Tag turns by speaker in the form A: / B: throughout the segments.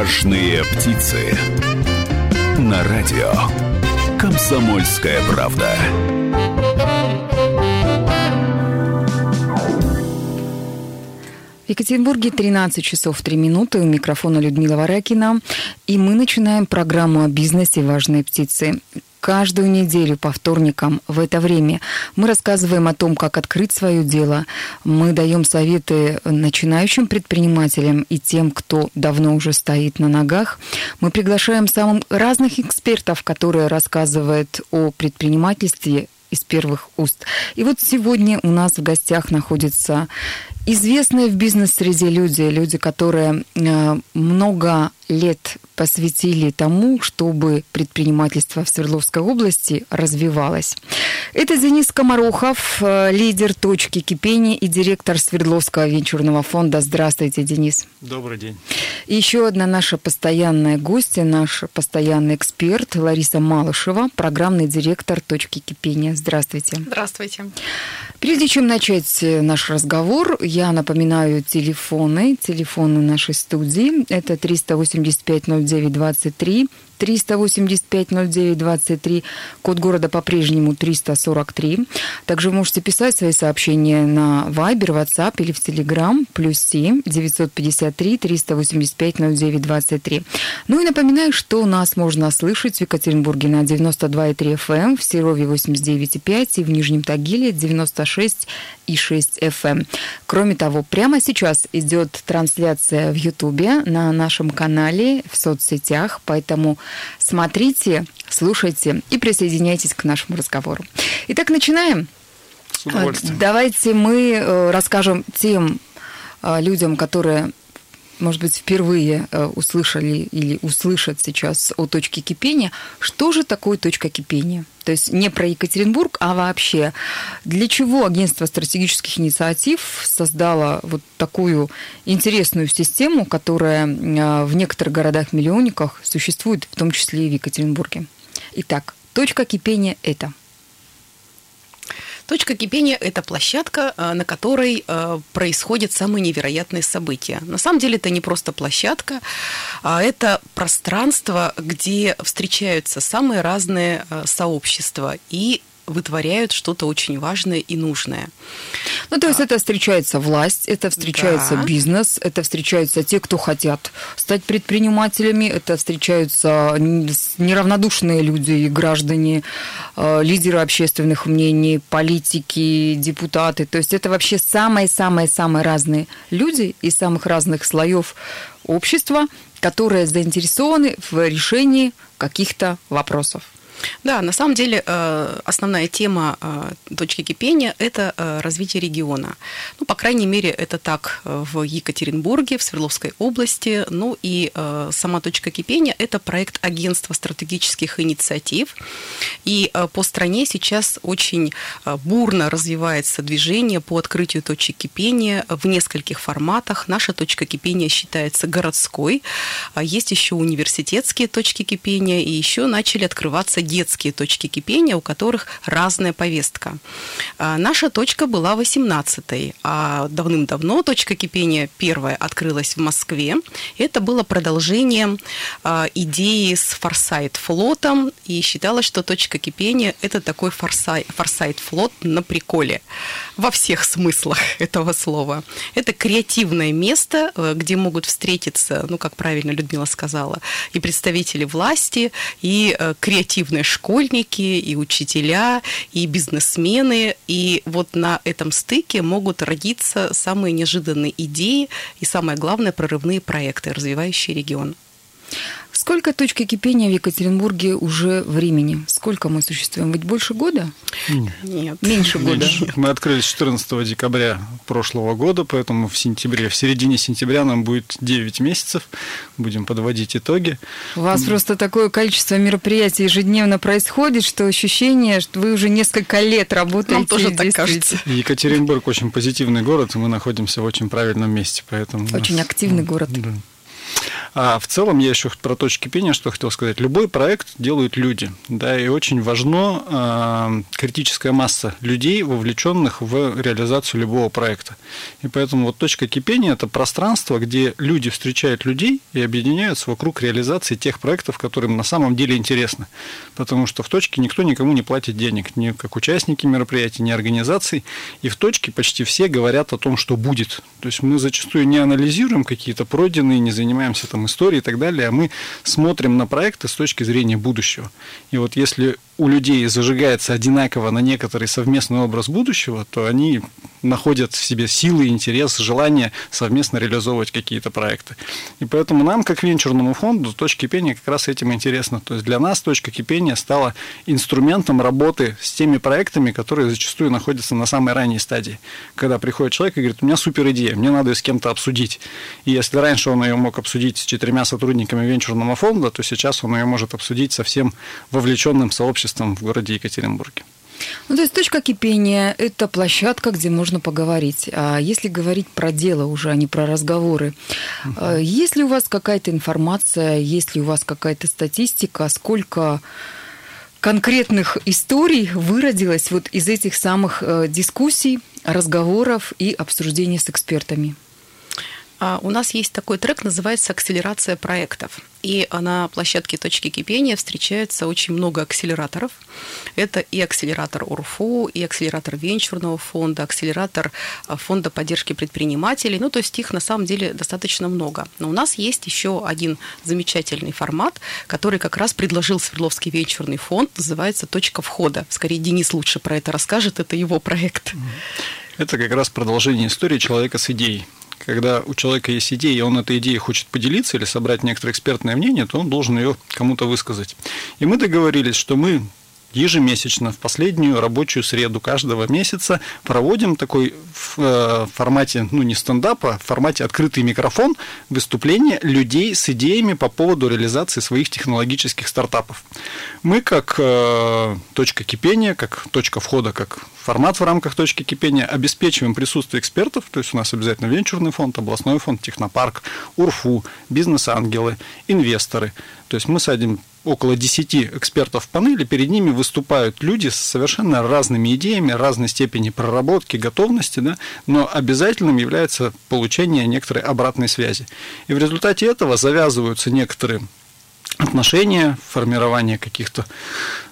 A: Важные птицы. На радио. Комсомольская правда.
B: В Екатеринбурге 13 часов 3 минуты. У микрофона Людмила Варакина. И мы начинаем программу о бизнесе «Важные птицы». Каждую неделю по вторникам в это время мы рассказываем о том, как открыть свое дело. Мы даем советы начинающим предпринимателям и тем, кто давно уже стоит на ногах. Мы приглашаем самых разных экспертов, которые рассказывают о предпринимательстве из первых уст. И вот сегодня у нас в гостях находится известные в бизнес-среде люди, люди, которые э, много лет посвятили тому, чтобы предпринимательство в Свердловской области развивалось. Это Денис Комарохов, э, лидер точки кипения и директор Свердловского венчурного фонда. Здравствуйте, Денис.
C: Добрый день.
B: И еще одна наша постоянная гостья, наш постоянный эксперт Лариса Малышева, программный директор точки кипения. Здравствуйте.
D: Здравствуйте.
B: Прежде чем начать э, наш разговор, я напоминаю телефоны, телефоны нашей студии. Это 385 09 23 385-09-23, код города по-прежнему 343. Также вы можете писать свои сообщения на Viber, WhatsApp или в Telegram, плюс 7 953 385 09 23. Ну и напоминаю, что нас можно слышать в Екатеринбурге на 92,3 FM, в Серове 89,5 и в Нижнем Тагиле 96 и 6 FM. Кроме того, прямо сейчас идет трансляция в Ютубе на нашем канале в соцсетях, поэтому смотрите, слушайте и присоединяйтесь к нашему разговору. Итак, начинаем. Давайте мы э, расскажем тем э, людям, которые может быть, впервые э, услышали или услышат сейчас о точке кипения, что же такое точка кипения? То есть не про Екатеринбург, а вообще. Для чего агентство стратегических инициатив создало вот такую интересную систему, которая э, в некоторых городах-миллионниках существует, в том числе и в Екатеринбурге? Итак, точка кипения – это –
D: Точка кипения – это площадка, э, на которой э, происходят самые невероятные события. На самом деле это не просто площадка, а это пространство, где встречаются самые разные э, сообщества и вытворяют что-то очень важное и нужное.
B: Ну, то есть а. это встречается власть, это встречается да. бизнес, это встречаются те, кто хотят стать предпринимателями, это встречаются неравнодушные люди и граждане, э, лидеры общественных мнений, политики, депутаты. То есть это вообще самые-самые-самые разные люди из самых разных слоев общества, которые заинтересованы в решении каких-то вопросов.
D: Да, на самом деле э, основная тема э, точки кипения – это э, развитие региона. Ну, по крайней мере, это так в Екатеринбурге, в Свердловской области. Ну и сама точка кипения – это проект агентства стратегических инициатив. И по стране сейчас очень бурно развивается движение по открытию точек кипения в нескольких форматах. Наша точка кипения считается городской. А есть еще университетские точки кипения, и еще начали открываться детские точки кипения, у которых разная повестка. А, наша точка была 18-й, а давным-давно точка кипения первая открылась в Москве. Это было продолжением а, идеи с форсайт-флотом, и считалось, что точка кипения – это такой форсайт-флот на приколе во всех смыслах этого слова. Это креативное место, э, где могут встретиться, ну, как правильно Людмила сказала, и представители власти, и э, креативные школьники, и учителя, и бизнесмены. И вот на этом стыке могут родиться самые неожиданные идеи и, самое главное, прорывные проекты, развивающие регион.
B: Сколько точки кипения в Екатеринбурге уже времени? Сколько мы существуем? Ведь больше года?
D: Нет.
B: Меньше года.
C: Нет. Мы открылись 14 декабря прошлого года, поэтому в сентябре, в середине сентября нам будет 9 месяцев. Будем подводить итоги.
B: У вас просто такое количество мероприятий ежедневно происходит, что ощущение, что вы уже несколько лет работаете. Нам
D: тоже так кажется.
C: Екатеринбург очень позитивный город, и мы находимся в очень правильном месте, поэтому...
B: Очень нас... активный город. Да.
C: А в целом я еще про точки кипения что хотел сказать. Любой проект делают люди, да, и очень важно э, критическая масса людей, вовлеченных в реализацию любого проекта. И поэтому вот точка кипения – это пространство, где люди встречают людей и объединяются вокруг реализации тех проектов, которые им на самом деле интересны. Потому что в точке никто никому не платит денег, ни как участники мероприятий, ни организаций. И в точке почти все говорят о том, что будет. То есть мы зачастую не анализируем какие-то пройденные, не занимаемся там историей и так далее, а мы смотрим на проекты с точки зрения будущего. И вот если у людей зажигается одинаково на некоторый совместный образ будущего, то они находят в себе силы, интерес, желание совместно реализовывать какие-то проекты. И поэтому нам, как венчурному фонду, точка кипения как раз этим интересно. То есть для нас точка кипения стала инструментом работы с теми проектами, которые зачастую находятся на самой ранней стадии. Когда приходит человек и говорит, у меня супер идея, мне надо ее с кем-то обсудить. И если раньше он ее мог обсудить с четырьмя сотрудниками венчурного фонда, то сейчас он ее может обсудить со всем вовлеченным сообществом обществом в городе Екатеринбурге.
B: Ну, то есть точка кипения – это площадка, где можно поговорить. А если говорить про дело уже, а не про разговоры, угу. есть ли у вас какая-то информация, есть ли у вас какая-то статистика, сколько конкретных историй выродилось вот из этих самых э, дискуссий, разговоров и обсуждений с экспертами?
D: А, у нас есть такой трек, называется «Акселерация проектов». И на площадке «Точки кипения» встречается очень много акселераторов. Это и акселератор УРФУ, и акселератор венчурного фонда, акселератор а, фонда поддержки предпринимателей. Ну, то есть их на самом деле достаточно много. Но у нас есть еще один замечательный формат, который как раз предложил Свердловский венчурный фонд, называется «Точка входа». Скорее, Денис лучше про это расскажет, это его проект.
C: Это как раз продолжение истории человека с идеей когда у человека есть идея, и он этой идеей хочет поделиться или собрать некоторое экспертное мнение, то он должен ее кому-то высказать. И мы договорились, что мы ежемесячно в последнюю рабочую среду каждого месяца проводим такой в э, формате, ну не стендапа, в формате открытый микрофон выступления людей с идеями по поводу реализации своих технологических стартапов. Мы как э, точка кипения, как точка входа, как формат в рамках точки кипения обеспечиваем присутствие экспертов, то есть у нас обязательно венчурный фонд, областной фонд, технопарк, УРФУ, бизнес-ангелы, инвесторы. То есть мы садим около 10 экспертов в панели, перед ними выступают люди с совершенно разными идеями, разной степени проработки, готовности, да, но обязательным является получение некоторой обратной связи. И в результате этого завязываются некоторые отношения, формирование каких-то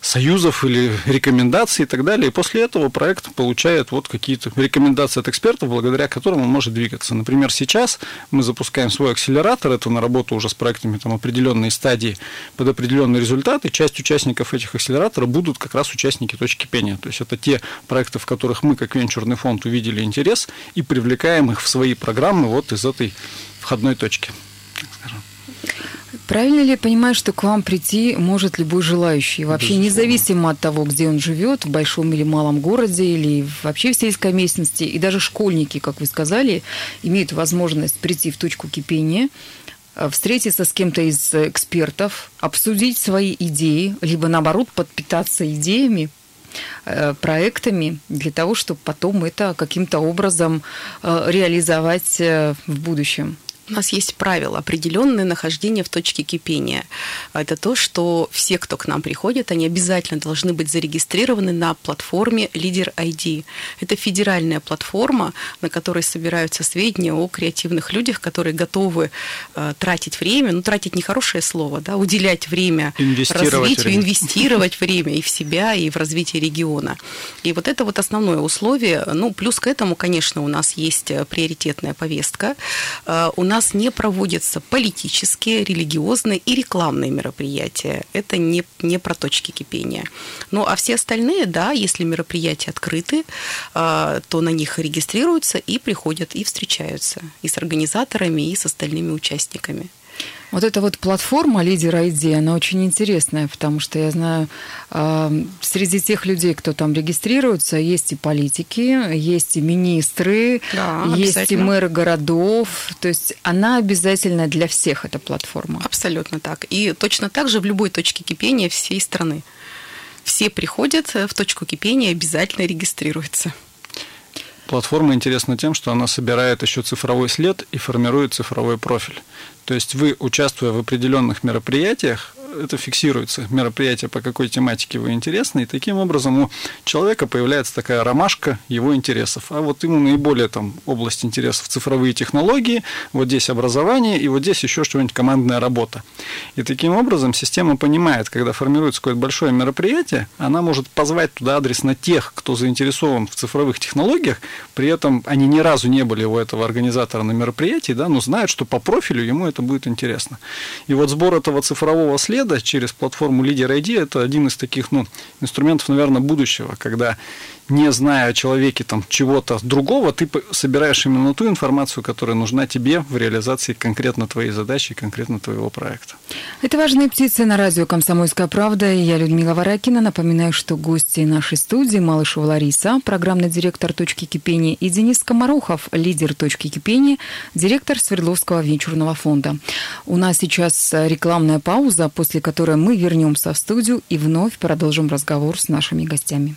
C: союзов или рекомендаций и так далее. И после этого проект получает вот какие-то рекомендации от экспертов, благодаря которым он может двигаться. Например, сейчас мы запускаем свой акселератор, это на работу уже с проектами там, определенной стадии под определенные результаты. Часть участников этих акселераторов будут как раз участники точки пения. То есть это те проекты, в которых мы, как венчурный фонд, увидели интерес и привлекаем их в свои программы вот из этой входной точки.
B: Правильно ли я понимаю, что к вам прийти может любой желающий, вообще Безусловно. независимо от того, где он живет, в большом или малом городе, или вообще в сельской местности, и даже школьники, как вы сказали, имеют возможность прийти в точку кипения, э, встретиться с кем-то из экспертов, обсудить свои идеи, либо наоборот подпитаться идеями, э, проектами для того, чтобы потом это каким-то образом э, реализовать в будущем.
D: У нас есть правило определенное нахождение в точке кипения. Это то, что все, кто к нам приходит, они обязательно должны быть зарегистрированы на платформе Лидер ID. Это федеральная платформа, на которой собираются сведения о креативных людях, которые готовы э, тратить время, ну тратить нехорошее слово, да, уделять время развитию, время. инвестировать время и в себя, и в развитие региона. И вот это вот основное условие. Ну, плюс к этому, конечно, у нас есть э, приоритетная повестка. Э, у нас нас не проводятся политические, религиозные и рекламные мероприятия. Это не, не про точки кипения. Ну, а все остальные, да, если мероприятия открыты, а, то на них регистрируются и приходят, и встречаются и с организаторами, и с остальными участниками.
B: Вот эта вот платформа «Лидер ID», она очень интересная, потому что я знаю, э, среди тех людей, кто там регистрируется, есть и политики, есть и министры, да, есть и мэры городов. То есть она обязательно для всех, эта платформа.
D: Абсолютно так. И точно так же в любой точке кипения всей страны. Все приходят в точку кипения, обязательно регистрируются.
C: Платформа интересна тем, что она собирает еще цифровой след и формирует цифровой профиль. То есть вы, участвуя в определенных мероприятиях, это фиксируется, мероприятие по какой тематике вы интересны, и таким образом у человека появляется такая ромашка его интересов. А вот ему наиболее там область интересов цифровые технологии, вот здесь образование, и вот здесь еще что-нибудь командная работа. И таким образом система понимает, когда формируется какое-то большое мероприятие, она может позвать туда адрес на тех, кто заинтересован в цифровых технологиях, при этом они ни разу не были у этого организатора на мероприятии, да, но знают, что по профилю ему это будет интересно. И вот сбор этого цифрового следа через платформу Лидер ID – это один из таких ну, инструментов, наверное, будущего, когда не зная о человеке там чего-то другого, ты собираешь именно ту информацию, которая нужна тебе в реализации конкретно твоей задачи, конкретно твоего проекта.
B: Это «Важные птицы» на радио «Комсомольская правда». И я, Людмила Варакина, напоминаю, что гости нашей студии Малышева Лариса, программный директор «Точки кипения», и Денис Комарухов, лидер «Точки кипения», директор Свердловского венчурного фонда. У нас сейчас рекламная пауза, после которой мы вернемся в студию и вновь продолжим разговор с нашими гостями.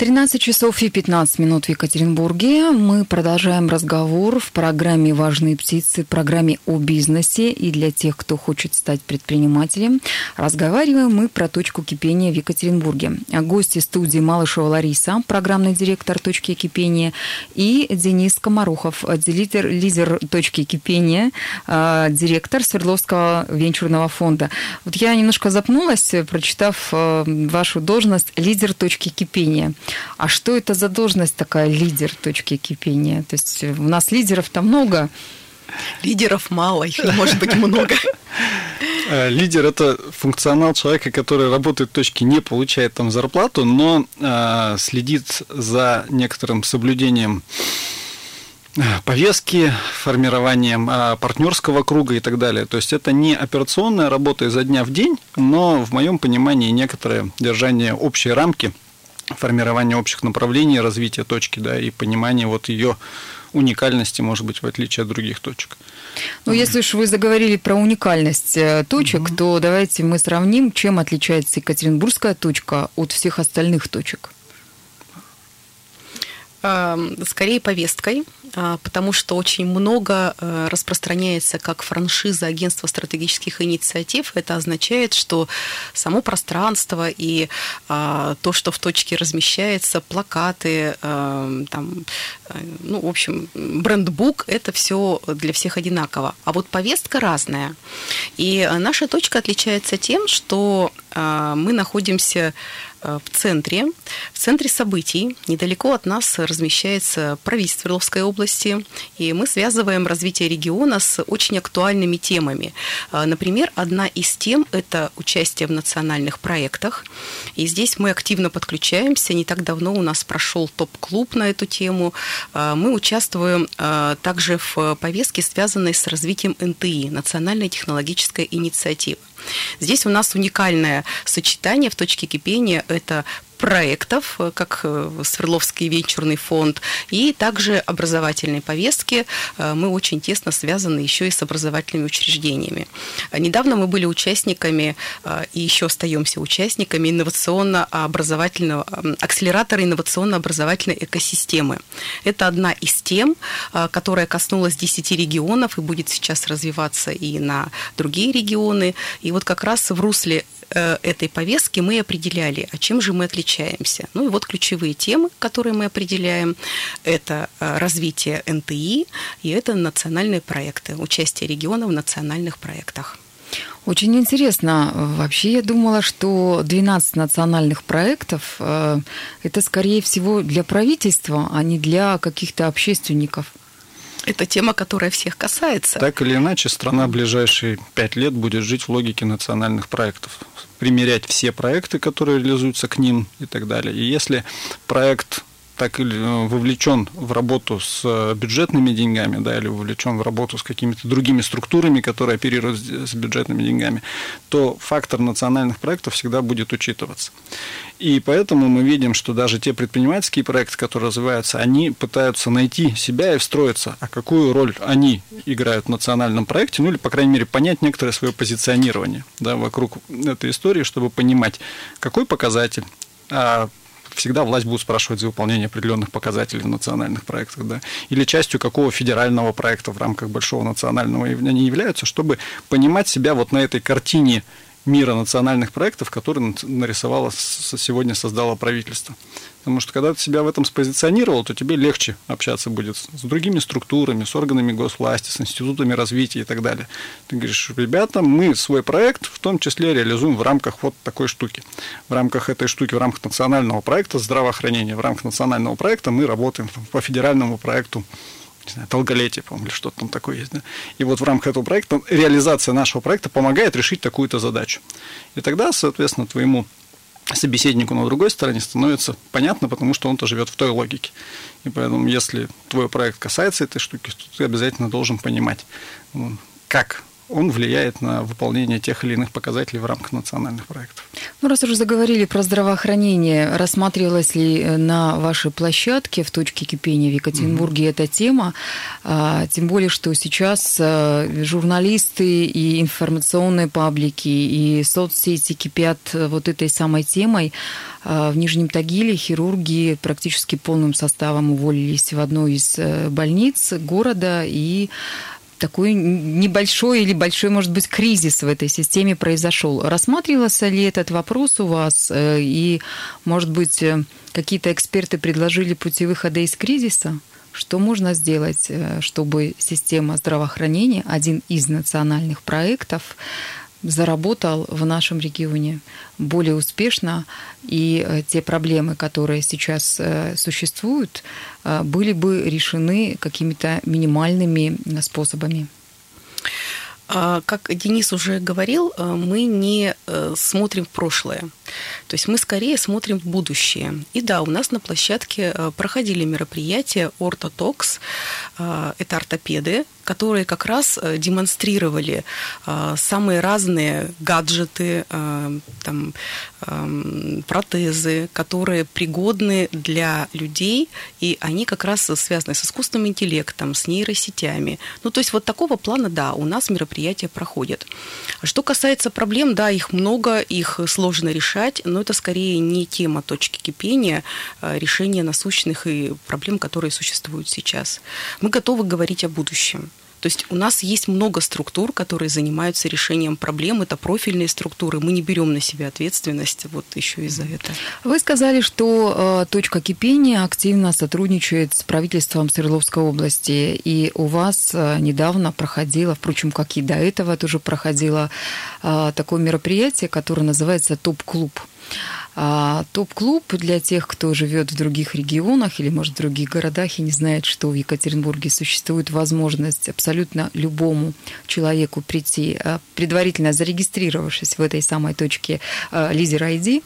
B: 13 часов и 15 минут в Екатеринбурге. Мы продолжаем разговор в программе «Важные птицы», программе о бизнесе и для тех, кто хочет стать предпринимателем. Разговариваем мы про точку кипения в Екатеринбурге. Гости студии Малышева Лариса, программный директор точки кипения, и Денис Комарухов, лидер, лидер точки кипения, а, директор Свердловского венчурного фонда. Вот я немножко запнулась, прочитав а, вашу должность лидер точки кипения. А что это за должность такая, лидер точки кипения? То есть у нас лидеров-то много.
D: Лидеров мало, их может быть много.
C: Э, лидер – это функционал человека, который работает в точке, не получает там зарплату, но э, следит за некоторым соблюдением э, повестки, формированием партнерского круга и так далее. То есть это не операционная работа изо дня в день, но в моем понимании некоторое держание общей рамки – формирование общих направлений развития точки, да, и понимание вот ее уникальности, может быть, в отличие от других точек.
B: Ну, если уж вы заговорили про уникальность э, точек, угу. то давайте мы сравним, чем отличается Екатеринбургская точка от всех остальных точек.
D: Эм, скорее повесткой, а, потому что очень много э, распространяется как франшиза агентства стратегических инициатив. Это означает, что само пространство и а, то, что в точке размещается, плакаты, эм, там, э, ну, в общем, брендбук, это все для всех одинаково. А вот повестка разная. И наша точка отличается тем, что мы находимся Э, в центре, в центре событий. Недалеко от нас размещается правительство Свердловской области, и мы связываем развитие региона с очень актуальными темами. Э, например, одна из тем – это участие в национальных проектах, и здесь мы активно подключаемся. Не так давно у нас прошел топ-клуб на эту тему. Э, мы участвуем также в повестке, связанной с развитием НТИ – Национальная технологическая инициатива. Здесь у нас уникальное сочетание в точке кипения. Это проектов, э, как э, Свердловский венчурный фонд, и также образовательной повестки. Э, мы очень тесно связаны еще и с образовательными учреждениями. Недавно мы были участниками и еще остаемся участниками инновационно-образовательного акселератора инновационно-образовательной экосистемы. Это одна из тем, которая коснулась 10 регионов и будет сейчас развиваться и на другие регионы. И вот как раз в русле этой повестки мы определяли, а чем же мы отличаемся. Ну и вот ключевые темы, которые мы определяем, это э, развитие НТИ и это национальные проекты, участие региона в национальных проектах.
B: Очень интересно. Вообще я думала, что 12 национальных проектов э, это скорее всего для правительства, а не для каких-то общественников.
D: Это тема, которая всех касается.
C: Так или иначе, страна в ближайшие пять лет будет жить в логике национальных проектов. Примерять все проекты, которые реализуются к ним и так далее. И если проект так или э, вовлечен в работу с бюджетными деньгами, да, или вовлечен в работу с какими-то другими структурами, которые оперируют с бюджетными деньгами, то фактор национальных проектов всегда будет учитываться. И поэтому мы видим, что даже те предпринимательские проекты, которые развиваются, они пытаются найти себя и встроиться, а какую роль они играют в национальном проекте, ну или, по крайней мере, понять некоторое свое позиционирование да, вокруг этой истории, чтобы понимать, какой показатель, а всегда власть будет спрашивать за выполнение определенных показателей в национальных проектах, да, или частью какого федерального проекта в рамках большого национального они являются, чтобы понимать себя вот на этой картине мира национальных проектов, которые нарисовало сегодня создало правительство. Потому что когда ты себя в этом спозиционировал, то тебе легче общаться будет с другими структурами, с органами госвласти, с институтами развития и так далее. Ты говоришь, ребята, мы свой проект в том числе реализуем в рамках вот такой штуки. В рамках этой штуки, в рамках национального проекта здравоохранения, в рамках национального проекта мы работаем по федеральному проекту не знаю, долголетие, по-моему, или что-то там такое есть. Да? И вот в рамках этого проекта реализация нашего проекта помогает решить такую-то задачу. И тогда, соответственно, твоему собеседнику на другой стороне становится понятно, потому что он-то живет в той логике. И поэтому, если твой проект касается этой штуки, то ты обязательно должен понимать, как он влияет на выполнение тех или иных показателей в рамках национальных проектов.
B: Ну, раз уже заговорили про здравоохранение, рассматривалась ли э, на вашей площадке в точке кипения в Екатеринбурге mm-hmm. эта тема? А, тем более, что сейчас а, журналисты и информационные паблики и соцсети кипят вот этой самой темой. А, в Нижнем Тагиле хирурги практически полным составом уволились в одной из э, больниц города и такой небольшой или большой, может быть, кризис в этой системе произошел. Рассматривался ли этот вопрос у вас? Э, и, может быть, э, какие-то эксперты предложили пути выхода из кризиса? Что можно сделать, э, чтобы система здравоохранения, один из национальных проектов, заработал в нашем регионе более успешно, и э, те проблемы, которые сейчас э, существуют, э, были бы решены какими-то минимальными способами.
D: А, как Денис уже говорил, мы не смотрим в прошлое. То есть мы скорее смотрим в будущее. И да, у нас на площадке проходили мероприятия Ортотокс. Это ортопеды, которые как раз э, демонстрировали э, самые разные гаджеты, э, там, эм, протезы, которые пригодны для людей, и они как раз связаны с искусственным интеллектом, с нейросетями. Ну, то есть вот такого плана, да, у нас мероприятия проходят. Что касается проблем, да, их много, их сложно решать, но это скорее не тема точки кипения, решения насущных и проблем, которые существуют сейчас. Мы готовы говорить о будущем. То есть у нас есть много структур, которые занимаются решением проблем. Это профильные структуры. Мы не берем на себя ответственность вот еще из-за этого.
B: Вы сказали, что э, точка кипения активно сотрудничает с правительством Свердловской области. И у вас э, недавно проходило, впрочем, как и до этого тоже проходило э, такое мероприятие, которое называется «Топ-клуб». А топ-клуб для тех, кто живет в других регионах или, может, в других городах и не знает, что в Екатеринбурге существует возможность абсолютно любому человеку прийти, а, предварительно зарегистрировавшись в этой самой точке а, ID,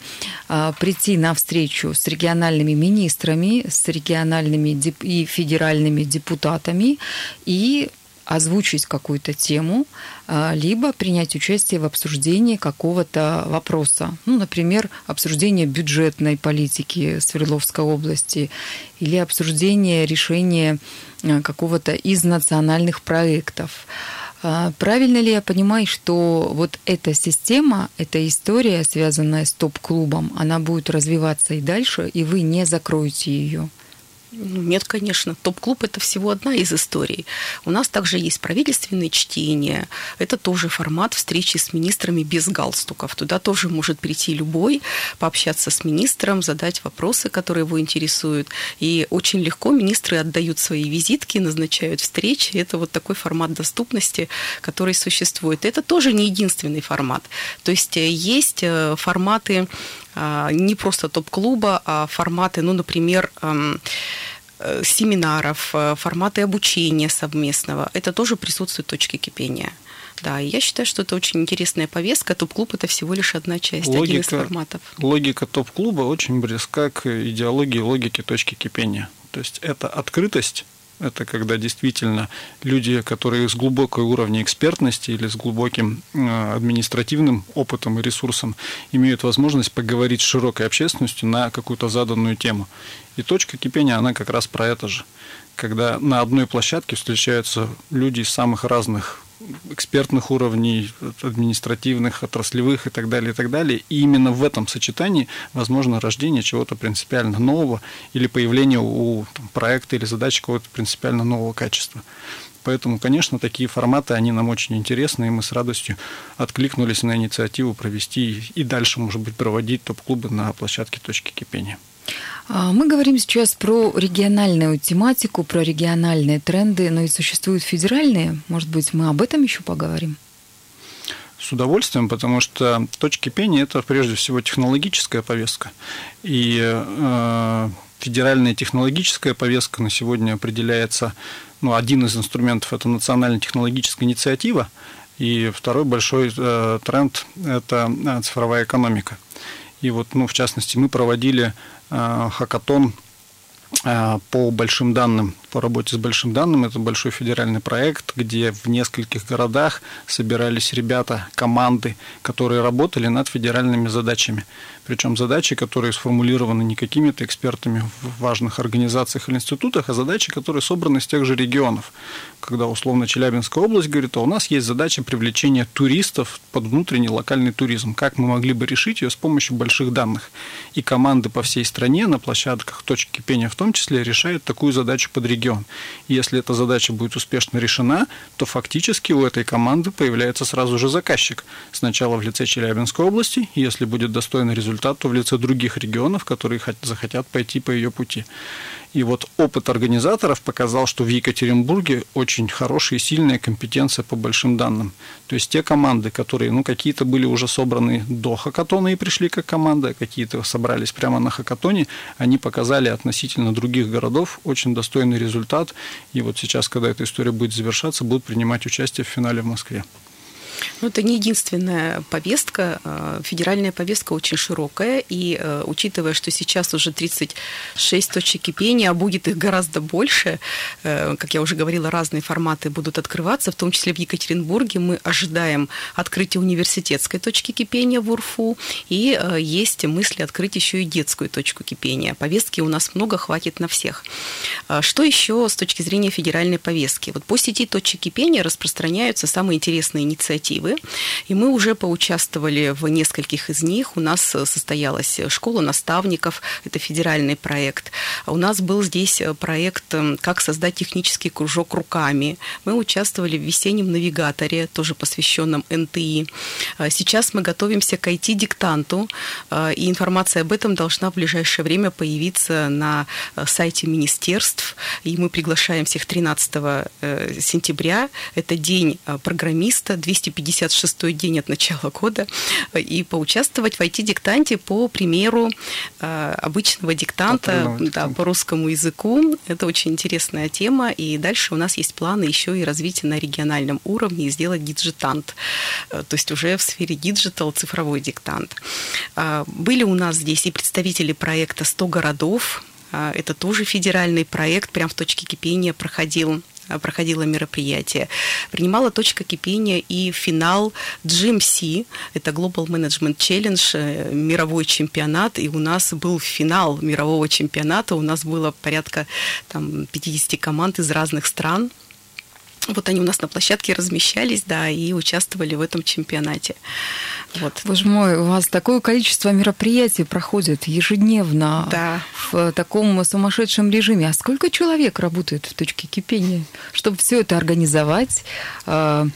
B: а, прийти на встречу с региональными министрами, с региональными и федеральными депутатами и озвучить какую-то тему, а, либо принять участие в обсуждении какого-то вопроса. Ну, например, обсуждение бюджетной политики Свердловской области или обсуждение решения а, какого-то из национальных проектов. А, правильно ли я понимаю, что вот эта система, эта история, связанная с топ-клубом, она будет развиваться и дальше, и вы не закроете ее?
D: Нет, конечно. Топ-клуб – это всего одна из историй. У нас также есть правительственные чтения. Это тоже формат встречи с министрами без галстуков. Туда тоже может прийти любой, пообщаться с министром, задать вопросы, которые его интересуют. И очень легко министры отдают свои визитки, назначают встречи. Это вот такой формат доступности, который существует. Это тоже не единственный формат. То есть э, есть э, форматы не просто топ-клуба, а форматы, ну, например, эм, э, семинаров, э, форматы обучения совместного. Это тоже присутствует в точке кипения. Да, и я считаю, что это очень интересная повестка. Топ-клуб – это всего лишь одна часть,
C: логика,
D: один из форматов.
C: Логика топ-клуба очень близка к идеологии логики точки кипения. То есть это открытость, это когда действительно люди, которые с глубокой уровнем экспертности или с глубоким э, административным опытом и ресурсом, имеют возможность поговорить с широкой общественностью на какую-то заданную тему. И точка кипения, она как раз про это же. Когда на одной площадке встречаются люди из самых разных экспертных уровней, административных, отраслевых и так далее, и так далее. И именно в этом сочетании возможно рождение чего-то принципиально нового или появление у там, проекта или задачи какого-то принципиально нового качества. Поэтому, конечно, такие форматы, они нам очень интересны, и мы с радостью откликнулись на инициативу провести и дальше, может быть, проводить топ-клубы на площадке «Точки кипения».
B: А, мы говорим сейчас про региональную тематику, про региональные тренды, но и существуют федеральные. Может быть, мы об этом еще поговорим?
C: С удовольствием, потому что точки пения – это прежде всего технологическая повестка. И э, федеральная технологическая повестка на сегодня определяется, ну, один из инструментов – это национальная технологическая инициатива, и второй большой э, тренд – это э, цифровая экономика. И вот, ну, в частности, мы проводили э, хакатон э, по большим данным, по работе с большим данным. Это большой федеральный проект, где в нескольких городах собирались ребята, команды, которые работали над федеральными задачами. Причем задачи, которые сформулированы не какими-то экспертами в важных организациях или институтах, а задачи, которые собраны из тех же регионов. Когда условно Челябинская область говорит, а у нас есть задача привлечения туристов под внутренний локальный туризм. Как мы могли бы решить ее с помощью больших данных? И команды по всей стране на площадках точки кипения в том числе решают такую задачу под регион. И если эта задача будет успешно решена, то фактически у этой команды появляется сразу же заказчик. Сначала в лице Челябинской области, если будет достойный результат, результату в лице других регионов, которые захотят пойти по ее пути. И вот опыт организаторов показал, что в Екатеринбурге очень хорошая и сильная компетенция по большим данным. То есть те команды, которые, ну, какие-то были уже собраны до хакатона и пришли как команда, какие-то собрались прямо на хакатоне, они показали относительно других городов очень достойный результат. И вот сейчас, когда эта история будет завершаться, будут принимать участие в финале в Москве.
D: Ну, это не единственная повестка. А, федеральная повестка очень широкая, и э, учитывая, что сейчас уже 36 точек кипения, а будет их гораздо больше, э, как я уже говорила, разные форматы будут открываться, в том числе в Екатеринбурге мы ожидаем открытия университетской точки кипения в УРФУ, и э, есть мысли открыть еще и детскую точку кипения. Повестки у нас много, хватит на всех. А что еще с точки зрения федеральной повестки? Вот по сети точек кипения распространяются самые интересные инициативы инициативы, и мы уже поучаствовали в нескольких из них. У нас состоялась школа наставников, это федеральный проект. У нас был здесь проект «Как создать технический кружок руками». Мы участвовали в весеннем навигаторе, тоже посвященном НТИ. Сейчас мы готовимся к IT-диктанту, и информация об этом должна в ближайшее время появиться на сайте министерств, и мы приглашаем всех 13 э, сентября. Это день программиста, 250 56-й день от начала года, и поучаствовать в IT-диктанте по примеру э, обычного диктанта да, по русскому языку. Это очень интересная тема, и дальше у нас есть планы еще и развития на региональном уровне и сделать диджитант, э, то есть уже в сфере digital цифровой диктант. Э, были у нас здесь и представители проекта «100 городов», это тоже федеральный проект, прям в точке кипения проходил проходило мероприятие. Принимала точка кипения и финал GMC, это Global Management Challenge, э, мировой чемпионат, и у нас был финал мирового чемпионата, у нас было порядка там, 50 команд из разных стран, вот они у нас на площадке размещались, да, и участвовали в этом чемпионате.
B: Вот. Боже мой, у вас такое количество мероприятий проходит ежедневно
D: да.
B: в таком сумасшедшем режиме. А сколько человек работает в точке кипения, чтобы все это организовать, э,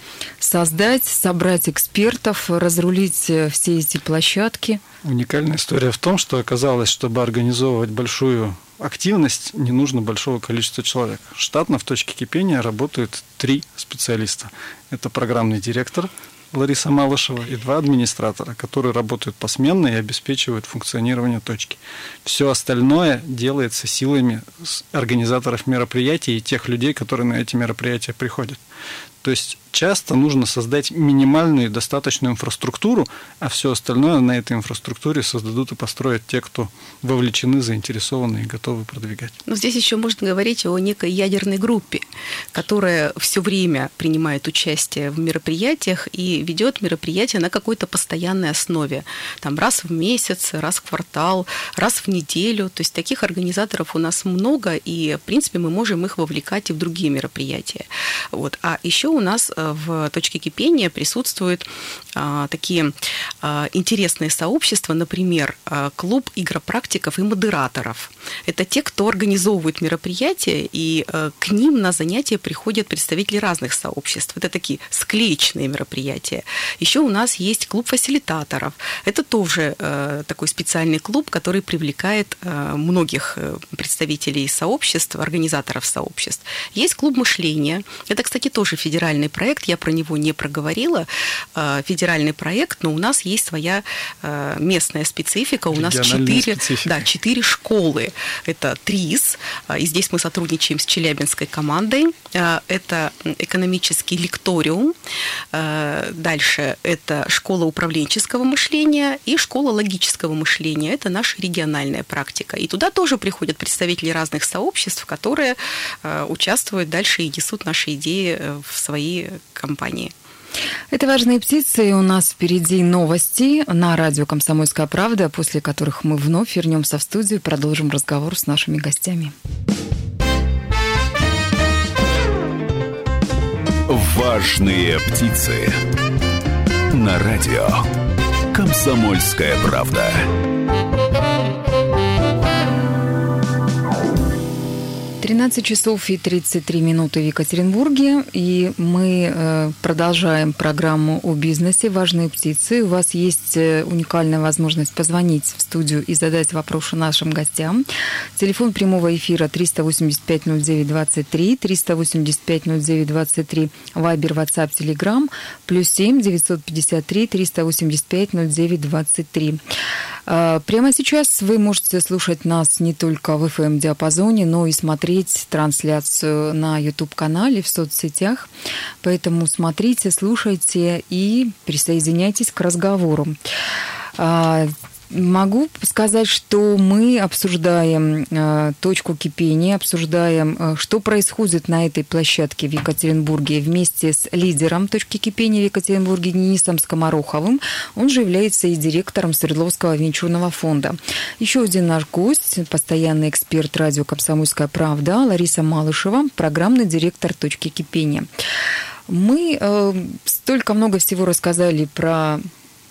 B: создать, собрать экспертов, разрулить э, все эти площадки?
C: Уникальная история в том, что оказалось, чтобы организовывать большую активность, не нужно большого количества человек. Штатно в точке кипения работают три специалиста. Это программный директор, Лариса Малышева и два администратора, которые работают посменно и обеспечивают функционирование точки. Все остальное делается силами организаторов мероприятий и тех людей, которые на эти мероприятия приходят. То есть часто нужно создать минимальную достаточную инфраструктуру, а все остальное на этой инфраструктуре создадут и построят те, кто вовлечены, заинтересованы и готовы продвигать.
D: Но здесь еще можно говорить о некой ядерной группе, которая все время принимает участие в мероприятиях и ведет мероприятия на какой-то постоянной основе. Там раз в месяц, раз в квартал, раз в неделю. То есть таких организаторов у нас много, и, в принципе, мы можем их вовлекать и в другие мероприятия. Вот. А еще у нас э, в точке кипения присутствуют а, такие а, интересные сообщества, например, а, клуб игропрактиков и модераторов. Это те, кто организовывает мероприятия, и к ним на занятия приходят представители разных сообществ. Это такие склеечные мероприятия. Еще у нас есть клуб фасилитаторов. Это тоже такой специальный клуб, который привлекает многих э, представителей сообществ, организаторов сообществ. Есть клуб мышления. Это, кстати, тоже федеральный проект, я про него не проговорила. Э, федеральный проект, но у нас есть своя э, местная специфика. У нас четыре, да, четыре школы. Это ТРИС, и здесь мы сотрудничаем с Челябинской командой. Это экономический лекториум. Дальше это школа управленческого мышления и школа логического мышления. Это наша региональная практика. И туда тоже приходят представители разных сообществ, которые участвуют дальше и несут наши идеи э, в свои компании.
B: Это «Важные птицы», и у нас впереди новости на радио «Комсомольская правда», после которых мы вновь вернемся в студию и продолжим разговор с нашими гостями.
A: «Важные птицы» на радио «Комсомольская правда».
B: 13 часов и 33 минуты в Екатеринбурге, и мы э, продолжаем программу о бизнесе «Важные птицы». У вас есть э, уникальная возможность позвонить в студию и задать вопросы нашим гостям. Телефон прямого эфира 385-09-23, 385-09-23, Вайбер, WhatsApp, Telegram, плюс 7 953 385 09 23. Прямо сейчас вы можете слушать нас не только в FM-диапазоне, но и смотреть смотреть трансляцию на YouTube-канале, в соцсетях. Поэтому смотрите, слушайте и присоединяйтесь к разговору. Могу сказать, что мы обсуждаем э, точку кипения, обсуждаем, э, что происходит на этой площадке в Екатеринбурге вместе с лидером точки кипения в Екатеринбурге Денисом Скомороховым. Он же является и директором Свердловского венчурного фонда. Еще один наш гость, постоянный эксперт радио «Комсомольская правда» Лариса Малышева, программный директор точки кипения. Мы э, столько много всего рассказали про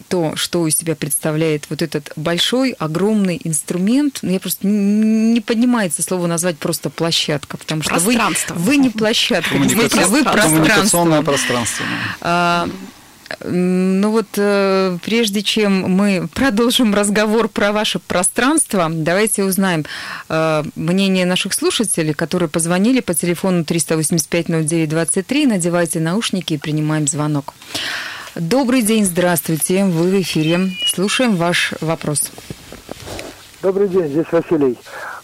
B: то, что из себя представляет вот этот большой, огромный инструмент. Ну, я просто не поднимается слово назвать просто площадка, потому что вы, вы не площадка,
C: действительно, вы пространство. пространство.
B: А, ну вот, э, прежде чем мы продолжим разговор про ваше пространство, давайте узнаем э, мнение наших слушателей, которые позвонили по телефону 385-09-23. Надевайте наушники и принимаем звонок. Добрый день, здравствуйте. Вы в эфире. Слушаем ваш вопрос.
E: Добрый день, здесь Василий.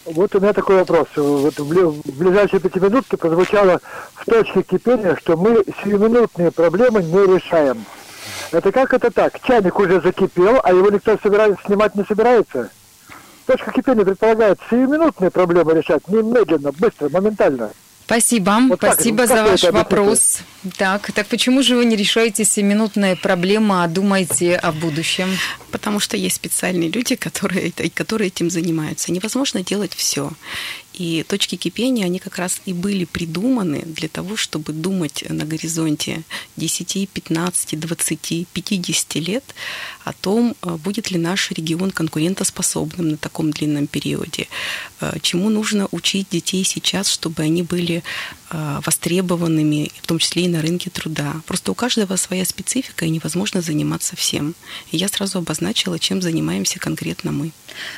E: Вот у меня такой вопрос. Вот в ближайшие пятиминутки прозвучало в точке кипения, что мы сиюминутные проблемы не решаем. Это как это так? Чайник уже закипел, а его никто собирает, снимать не собирается? Точка кипения предполагает сиюминутные проблемы решать, немедленно, быстро, моментально.
B: Спасибо, вот спасибо за ваш вопрос. Так, так почему же вы не решаете семинутные проблемы, а думаете о будущем?
D: Потому что есть специальные люди, которые, которые этим занимаются. Невозможно делать все. И точки кипения, они как раз и были придуманы для того, чтобы думать на горизонте 10, 15, 20, 50 лет о том, э, будет ли наш регион конкурентоспособным на таком длинном периоде, э, чему нужно учить детей сейчас, чтобы они были востребованными, в том числе и на рынке труда. Просто у каждого своя специфика, и невозможно заниматься всем. И я сразу обозначила, чем занимаемся конкретно мы.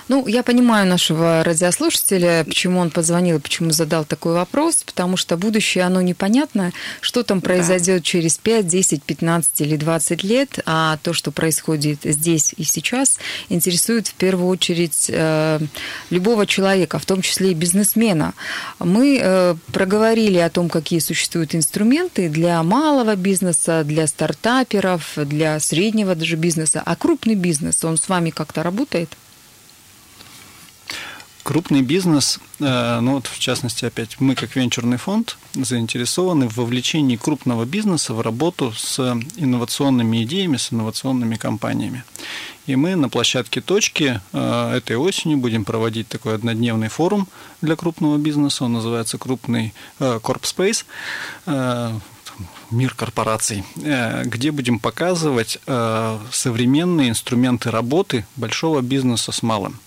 B: Ну, я понимаю нашего радиослушателя, почему он позвонил, почему задал такой вопрос, потому что будущее, оно непонятно, что там произойдет да. через 5, 10, 15 или 20 лет, а то, что происходит здесь и сейчас, интересует в первую очередь э, любого человека, в том числе и бизнесмена. Мы э, проговорили о том, какие существуют инструменты для малого бизнеса, для стартаперов, для среднего даже бизнеса, а крупный бизнес, он с вами как-то работает?
C: Крупный бизнес, э, ну вот в частности опять мы как венчурный фонд заинтересованы в вовлечении крупного бизнеса в работу с инновационными идеями, с инновационными компаниями. И мы на площадке «Точки» э, этой осенью будем проводить такой однодневный форум для крупного бизнеса. Он называется «Крупный Corp Space» мир корпораций, э, где будем показывать э, современные инструменты работы большого бизнеса с малым.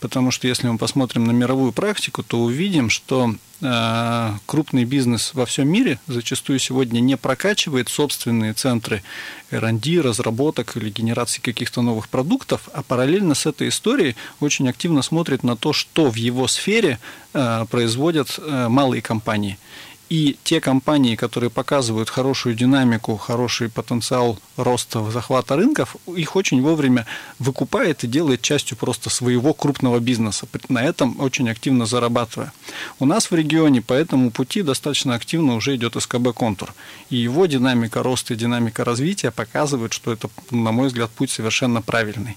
C: Потому что если мы посмотрим на мировую практику, то увидим, что э, крупный бизнес во всем мире зачастую сегодня не прокачивает собственные центры R&D, разработок или генерации каких-то новых продуктов, а параллельно с этой историей очень активно смотрит на то, что в его сфере производят малые компании. И те компании, которые показывают хорошую динамику, хороший потенциал роста, захвата рынков, их очень вовремя выкупает и делает частью просто своего крупного бизнеса, на этом очень активно зарабатывая. У нас в регионе по этому пути достаточно активно уже идет СКБ «Контур». И его динамика роста и динамика развития показывают, что это, на мой взгляд, путь совершенно правильный.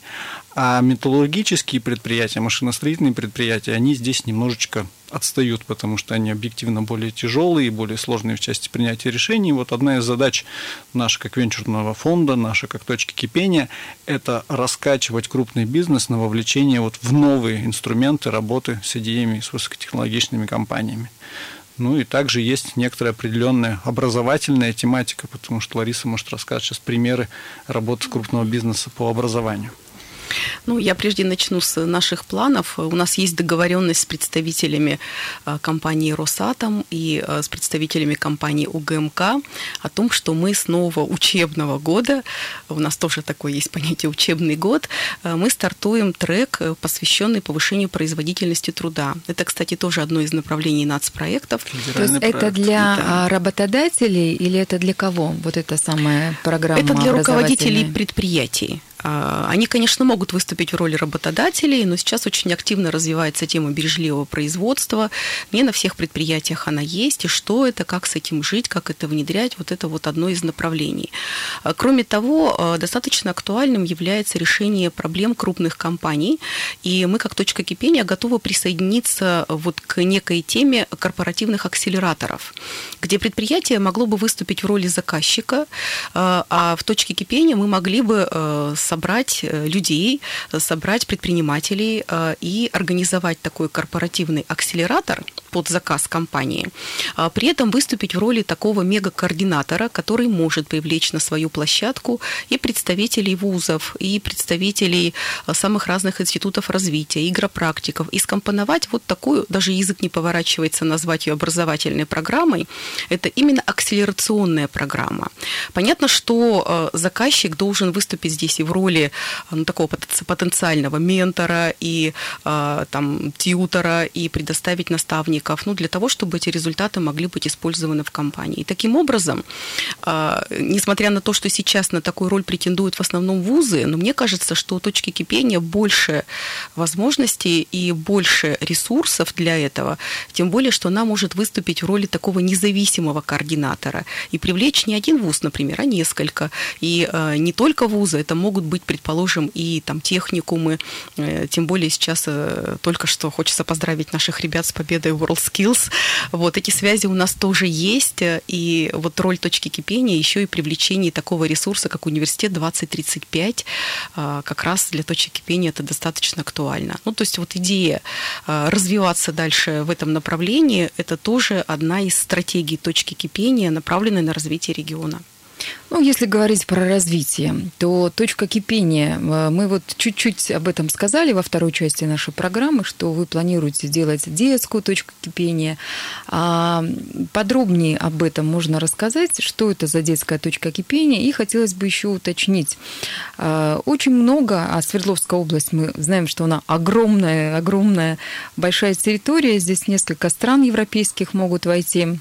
C: А металлургические предприятия, машиностроительные предприятия, они здесь немножечко отстают, потому что они объективно более тяжелые и более сложные в части принятия решений. Вот одна из задач наша как венчурного фонда, наша как точки кипения, это раскачивать крупный бизнес на вовлечение вот в новые инструменты работы с идеями, с высокотехнологичными компаниями. Ну и также есть некоторая определенная образовательная тематика, потому что Лариса может рассказать сейчас примеры работы крупного бизнеса по образованию.
D: Ну, я прежде начну с наших планов. У нас есть договоренность с представителями а, компании «Росатом» и а, с представителями компании УГМК о том, что мы с нового учебного года, у нас тоже такое есть понятие «учебный год», а, мы стартуем трек, э, посвященный повышению производительности труда. Это, кстати, тоже одно из направлений нацпроектов.
B: То есть это для да. работодателей или это для кого? Вот эта самая программа
D: Это для руководителей предприятий. А, они, конечно, могут выступить в роли работодателей, но сейчас очень активно развивается тема бережливого производства. Не на всех предприятиях она есть, и что это, как с этим жить, как это внедрять, вот это вот одно из направлений. А, кроме того, а, достаточно актуальным является решение проблем крупных компаний, и мы, как точка кипения, готовы присоединиться вот к некой теме корпоративных акселераторов, где предприятие могло бы выступить в роли заказчика, а в точке кипения мы могли бы собрать э, людей, собрать предпринимателей э, и организовать такой корпоративный акселератор под заказ компании, а при этом выступить в роли такого мега-координатора, который может привлечь на свою площадку и представителей вузов, и представителей э, самых разных институтов развития, игропрактиков, и скомпоновать вот такую, даже язык не поворачивается назвать ее образовательной программой, это именно акселерационная программа. Понятно, что заказчик должен выступить здесь и в роли ну, такого потенциального ментора и а, там, тьютера и предоставить наставников, ну, для того, чтобы эти результаты могли быть использованы в компании. И таким образом, а, несмотря на то, что сейчас на такую роль претендуют в основном вузы, но мне кажется, что у точки кипения больше возможностей и больше ресурсов для этого, тем более, что она может выступить в роли такого независимого координатора и привлечь не один вуз, например, а несколько. И а, не только вузы, это могут быть, предположим, и там техникумы, э, тем более сейчас э, только что хочется поздравить наших ребят с победой WorldSkills. Вот эти связи у нас тоже есть, и вот роль точки кипения еще и привлечение такого ресурса, как университет 2035, а, как раз для точки кипения это достаточно актуально. Ну, то есть вот идея а, развиваться дальше в этом направлении, это тоже одна из стратегий точки кипения, направленной на развитие региона.
B: Ну, если говорить про развитие, то точка кипения, э, мы вот чуть-чуть об этом сказали во второй части нашей программы, что вы планируете делать детскую точку кипения. А подробнее об этом можно рассказать, что это за детская точка кипения, и хотелось бы еще уточнить. А, очень много, а Свердловская область, мы знаем, что она огромная, огромная, большая территория, здесь несколько стран европейских могут войти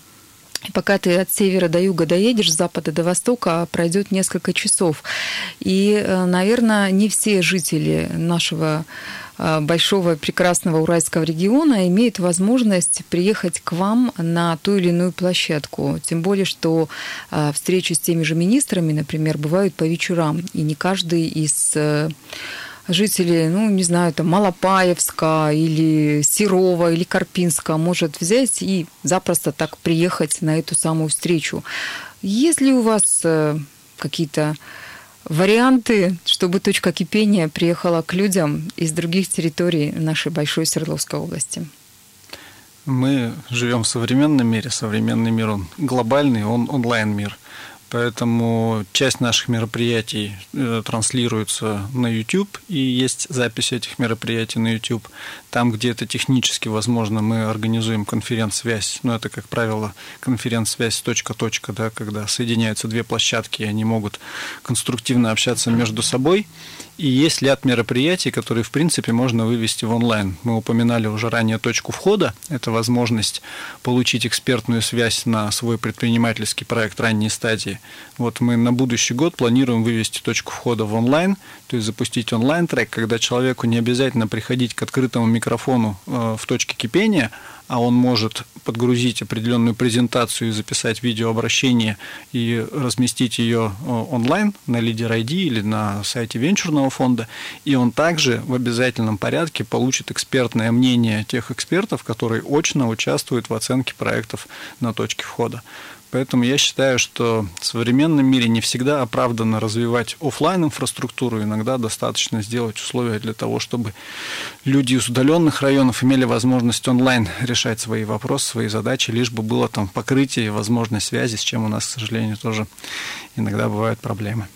B: пока ты от севера до юга доедешь, с запада до востока, пройдет несколько часов. И, э, наверное, не все жители нашего э, большого прекрасного Уральского региона имеют возможность приехать к вам на ту или иную площадку. Тем более, что э, встречи с теми же министрами, например, бывают по вечерам, и не каждый из жители, ну, не знаю, там, Малопаевска или Серова или Карпинска может взять и запросто так приехать на эту самую встречу. Есть ли у вас э, какие-то варианты, чтобы точка кипения приехала к людям из других территорий нашей большой Свердловской области?
C: Мы живем в современном мире. Современный мир, он глобальный, он онлайн-мир. Поэтому часть наших мероприятий э, транслируется на YouTube, и есть запись этих мероприятий на YouTube. Там, где это технически возможно, мы организуем конференц-связь. Но ну, это, как правило, конференц-связь точка-точка, да, когда соединяются две площадки, и они могут конструктивно общаться между собой. И есть ряд мероприятий, которые, в принципе, можно вывести в онлайн. Мы упоминали уже ранее точку входа. Это возможность получить экспертную связь на свой предпринимательский проект ранней стадии. Вот мы на будущий год планируем вывести точку входа в онлайн, то есть запустить онлайн-трек, когда человеку не обязательно приходить к открытому микрофону э, в точке кипения, а он может подгрузить определенную презентацию и записать видеообращение и разместить ее э, онлайн на Leader ID или на сайте венчурного фонда, и он также в обязательном порядке получит экспертное мнение тех экспертов, которые очно участвуют в оценке проектов на точке входа. Поэтому я считаю, что в современном мире не всегда оправданно развивать офлайн инфраструктуру. Иногда достаточно сделать условия для того, чтобы люди из удаленных районов имели возможность онлайн решать свои вопросы, свои задачи, лишь бы было там покрытие и возможность связи, с чем у нас, к сожалению, тоже иногда бывают проблемы.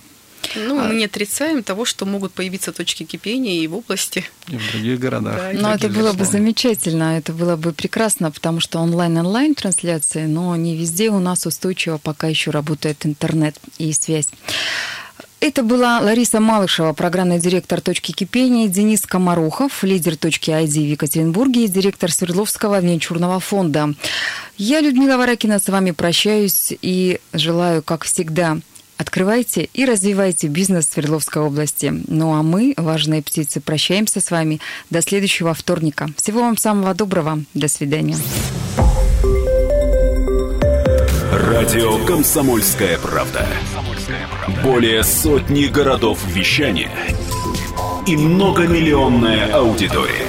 D: Ну, мы не отрицаем того, что могут появиться точки кипения и в области.
C: И в других городах. Да,
B: но это было бы замечательно, это было бы прекрасно, потому что онлайн-онлайн трансляции, но не везде у нас устойчиво пока еще работает интернет и связь. Это была Лариса Малышева, программный директор «Точки кипения», Денис Комарухов, лидер «Точки ID» в Екатеринбурге и директор Свердловского венчурного фонда. Я, Людмила Варакина, с вами прощаюсь и желаю, как всегда, Открывайте и развивайте бизнес в Свердловской области. Ну а мы, важные птицы, прощаемся с вами до следующего вторника. Всего вам самого доброго. До свидания.
A: Радио «Комсомольская правда». Более сотни городов вещания и многомиллионная аудитория.